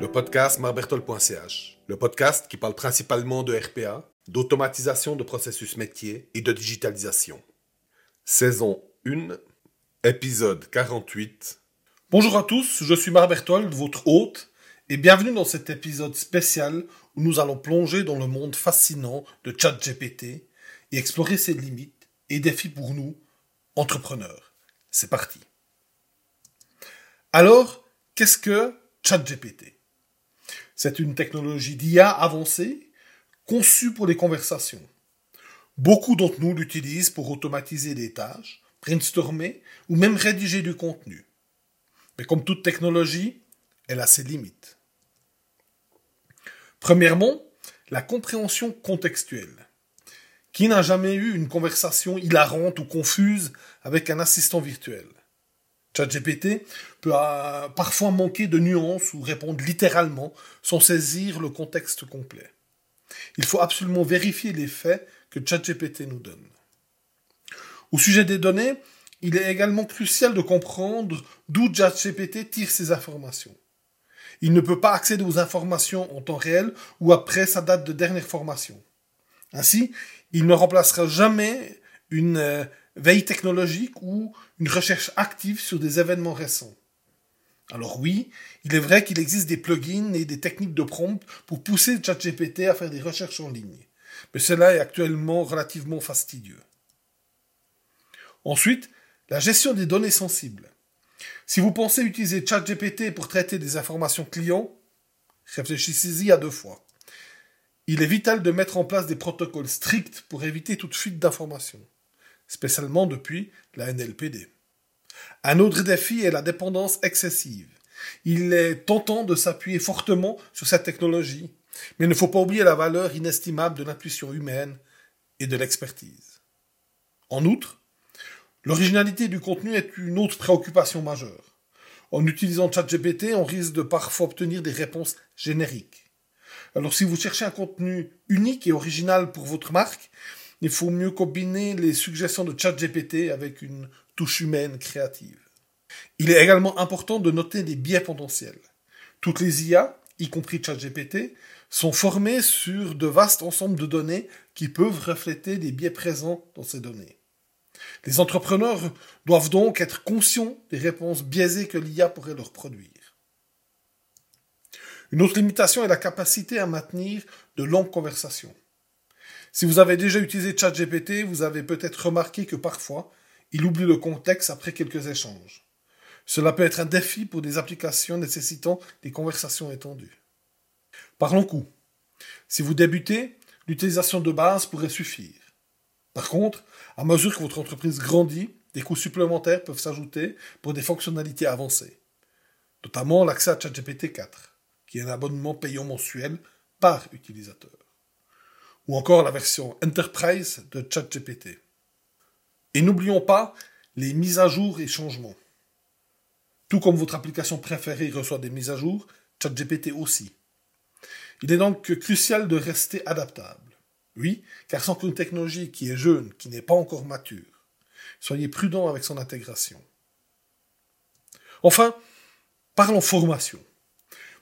Le podcast marbertol.ch, le podcast qui parle principalement de RPA, d'automatisation de processus métiers et de digitalisation. Saison 1, épisode 48. Bonjour à tous, je suis Marc Berthold, votre hôte, et bienvenue dans cet épisode spécial où nous allons plonger dans le monde fascinant de ChatGPT et explorer ses limites et défis pour nous, entrepreneurs. C'est parti. Alors, qu'est-ce que ChatGPT? C'est une technologie d'IA avancée conçue pour les conversations. Beaucoup d'entre nous l'utilisent pour automatiser des tâches, brainstormer ou même rédiger du contenu. Mais comme toute technologie, elle a ses limites. Premièrement, la compréhension contextuelle. Qui n'a jamais eu une conversation hilarante ou confuse avec un assistant virtuel? ChatGPT peut euh, parfois manquer de nuances ou répondre littéralement sans saisir le contexte complet. Il faut absolument vérifier les faits que ChatGPT nous donne. Au sujet des données, il est également crucial de comprendre d'où ChatGPT tire ses informations. Il ne peut pas accéder aux informations en temps réel ou après sa date de dernière formation. Ainsi, il ne remplacera jamais une euh, veille technologique ou une recherche active sur des événements récents. Alors oui, il est vrai qu'il existe des plugins et des techniques de prompt pour pousser ChatGPT à faire des recherches en ligne. Mais cela est actuellement relativement fastidieux. Ensuite, la gestion des données sensibles. Si vous pensez utiliser ChatGPT pour traiter des informations clients, réfléchissez-y à deux fois. Il est vital de mettre en place des protocoles stricts pour éviter toute fuite d'informations, spécialement depuis la NLPD. Un autre défi est la dépendance excessive. Il est tentant de s'appuyer fortement sur cette technologie, mais il ne faut pas oublier la valeur inestimable de l'intuition humaine et de l'expertise. En outre, L'originalité du contenu est une autre préoccupation majeure. En utilisant ChatGPT, on risque de parfois obtenir des réponses génériques. Alors si vous cherchez un contenu unique et original pour votre marque, il faut mieux combiner les suggestions de ChatGPT avec une touche humaine créative. Il est également important de noter des biais potentiels. Toutes les IA, y compris ChatGPT, sont formées sur de vastes ensembles de données qui peuvent refléter des biais présents dans ces données. Les entrepreneurs doivent donc être conscients des réponses biaisées que l'IA pourrait leur produire. Une autre limitation est la capacité à maintenir de longues conversations. Si vous avez déjà utilisé ChatGPT, vous avez peut-être remarqué que parfois, il oublie le contexte après quelques échanges. Cela peut être un défi pour des applications nécessitant des conversations étendues. Parlons coût. Si vous débutez, l'utilisation de base pourrait suffire. Par contre, à mesure que votre entreprise grandit, des coûts supplémentaires peuvent s'ajouter pour des fonctionnalités avancées, notamment l'accès à ChatGPT 4, qui est un abonnement payant mensuel par utilisateur, ou encore la version Enterprise de ChatGPT. Et n'oublions pas les mises à jour et changements. Tout comme votre application préférée reçoit des mises à jour, ChatGPT aussi. Il est donc crucial de rester adaptable. Oui, car sans qu'une technologie qui est jeune, qui n'est pas encore mature, soyez prudent avec son intégration. Enfin, parlons formation.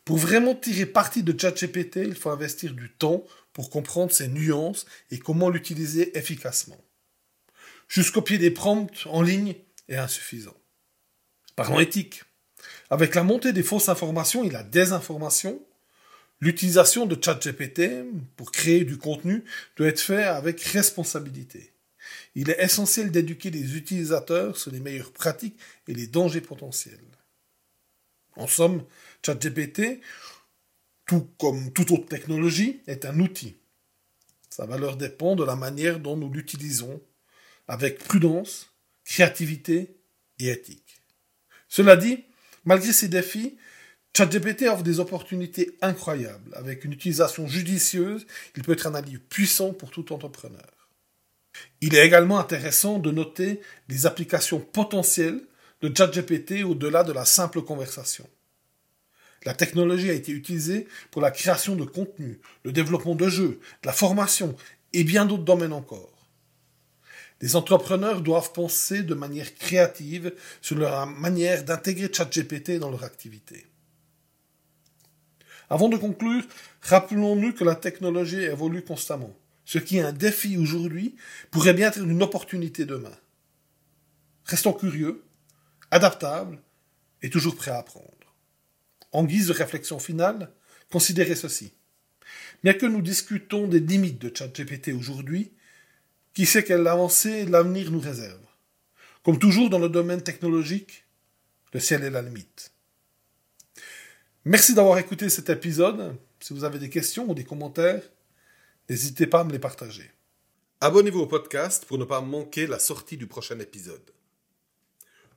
Pour vraiment tirer parti de ChatGPT, il faut investir du temps pour comprendre ses nuances et comment l'utiliser efficacement. Jusqu'au pied des prompts en ligne est insuffisant. Parlons éthique. Avec la montée des fausses informations et la désinformation, L'utilisation de ChatGPT pour créer du contenu doit être faite avec responsabilité. Il est essentiel d'éduquer les utilisateurs sur les meilleures pratiques et les dangers potentiels. En somme, ChatGPT, tout comme toute autre technologie, est un outil. Sa valeur dépend de la manière dont nous l'utilisons, avec prudence, créativité et éthique. Cela dit, malgré ces défis, ChatGPT offre des opportunités incroyables. Avec une utilisation judicieuse, il peut être un allié puissant pour tout entrepreneur. Il est également intéressant de noter les applications potentielles de ChatGPT au-delà de la simple conversation. La technologie a été utilisée pour la création de contenu, le développement de jeux, la formation et bien d'autres domaines encore. Les entrepreneurs doivent penser de manière créative sur leur manière d'intégrer ChatGPT dans leur activité. Avant de conclure, rappelons-nous que la technologie évolue constamment. Ce qui est un défi aujourd'hui pourrait bien être une opportunité demain. Restons curieux, adaptables et toujours prêts à apprendre. En guise de réflexion finale, considérez ceci. Bien que nous discutons des limites de ChatGPT aujourd'hui, qui sait quelle avancée l'avenir nous réserve? Comme toujours dans le domaine technologique, le ciel est la limite. Merci d'avoir écouté cet épisode. Si vous avez des questions ou des commentaires, n'hésitez pas à me les partager. Abonnez-vous au podcast pour ne pas manquer la sortie du prochain épisode.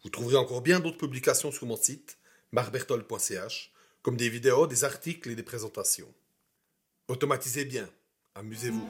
Vous trouverez encore bien d'autres publications sur mon site, marbertol.ch, comme des vidéos, des articles et des présentations. Automatisez bien, amusez-vous.